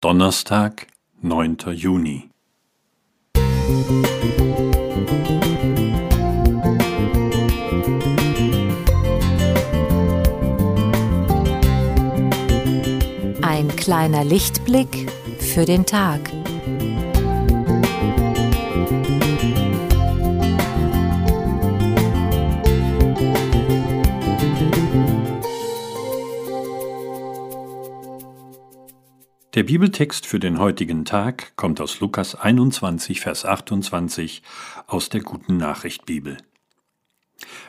Donnerstag, 9. Juni. Ein kleiner Lichtblick für den Tag. Der Bibeltext für den heutigen Tag kommt aus Lukas 21, Vers 28 aus der Guten Nachricht Bibel.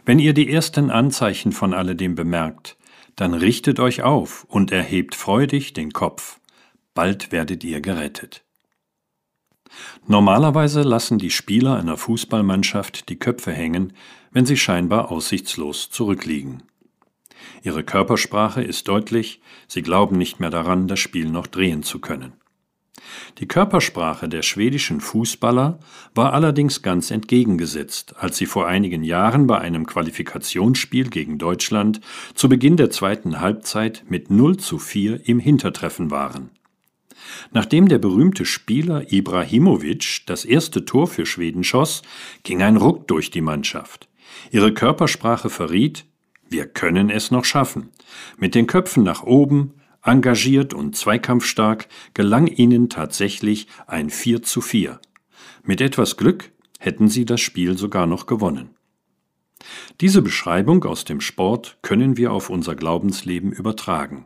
Wenn ihr die ersten Anzeichen von alledem bemerkt, dann richtet euch auf und erhebt freudig den Kopf, bald werdet ihr gerettet. Normalerweise lassen die Spieler einer Fußballmannschaft die Köpfe hängen, wenn sie scheinbar aussichtslos zurückliegen. Ihre Körpersprache ist deutlich, sie glauben nicht mehr daran, das Spiel noch drehen zu können. Die Körpersprache der schwedischen Fußballer war allerdings ganz entgegengesetzt, als sie vor einigen Jahren bei einem Qualifikationsspiel gegen Deutschland zu Beginn der zweiten Halbzeit mit 0 zu 4 im Hintertreffen waren. Nachdem der berühmte Spieler Ibrahimovic das erste Tor für Schweden schoss, ging ein Ruck durch die Mannschaft. Ihre Körpersprache verriet, wir können es noch schaffen. Mit den Köpfen nach oben, engagiert und zweikampfstark, gelang ihnen tatsächlich ein 4 zu 4. Mit etwas Glück hätten sie das Spiel sogar noch gewonnen. Diese Beschreibung aus dem Sport können wir auf unser Glaubensleben übertragen.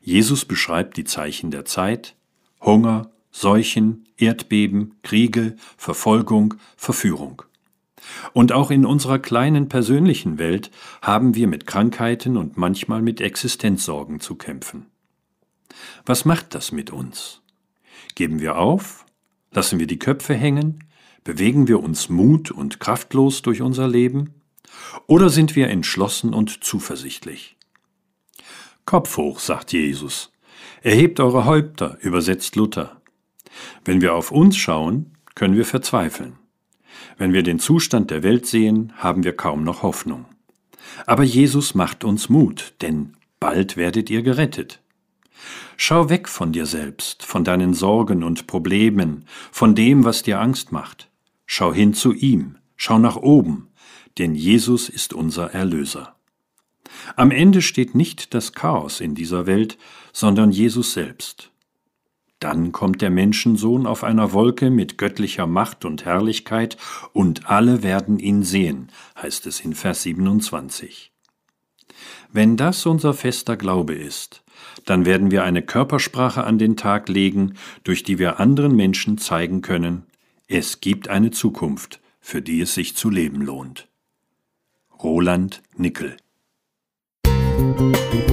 Jesus beschreibt die Zeichen der Zeit, Hunger, Seuchen, Erdbeben, Kriege, Verfolgung, Verführung. Und auch in unserer kleinen persönlichen Welt haben wir mit Krankheiten und manchmal mit Existenzsorgen zu kämpfen. Was macht das mit uns? Geben wir auf? Lassen wir die Köpfe hängen? Bewegen wir uns mut und kraftlos durch unser Leben? Oder sind wir entschlossen und zuversichtlich? Kopf hoch, sagt Jesus. Erhebt eure Häupter, übersetzt Luther. Wenn wir auf uns schauen, können wir verzweifeln. Wenn wir den Zustand der Welt sehen, haben wir kaum noch Hoffnung. Aber Jesus macht uns Mut, denn bald werdet ihr gerettet. Schau weg von dir selbst, von deinen Sorgen und Problemen, von dem, was dir Angst macht. Schau hin zu ihm, schau nach oben, denn Jesus ist unser Erlöser. Am Ende steht nicht das Chaos in dieser Welt, sondern Jesus selbst. Dann kommt der Menschensohn auf einer Wolke mit göttlicher Macht und Herrlichkeit, und alle werden ihn sehen, heißt es in Vers 27. Wenn das unser fester Glaube ist, dann werden wir eine Körpersprache an den Tag legen, durch die wir anderen Menschen zeigen können, es gibt eine Zukunft, für die es sich zu leben lohnt. Roland Nickel Musik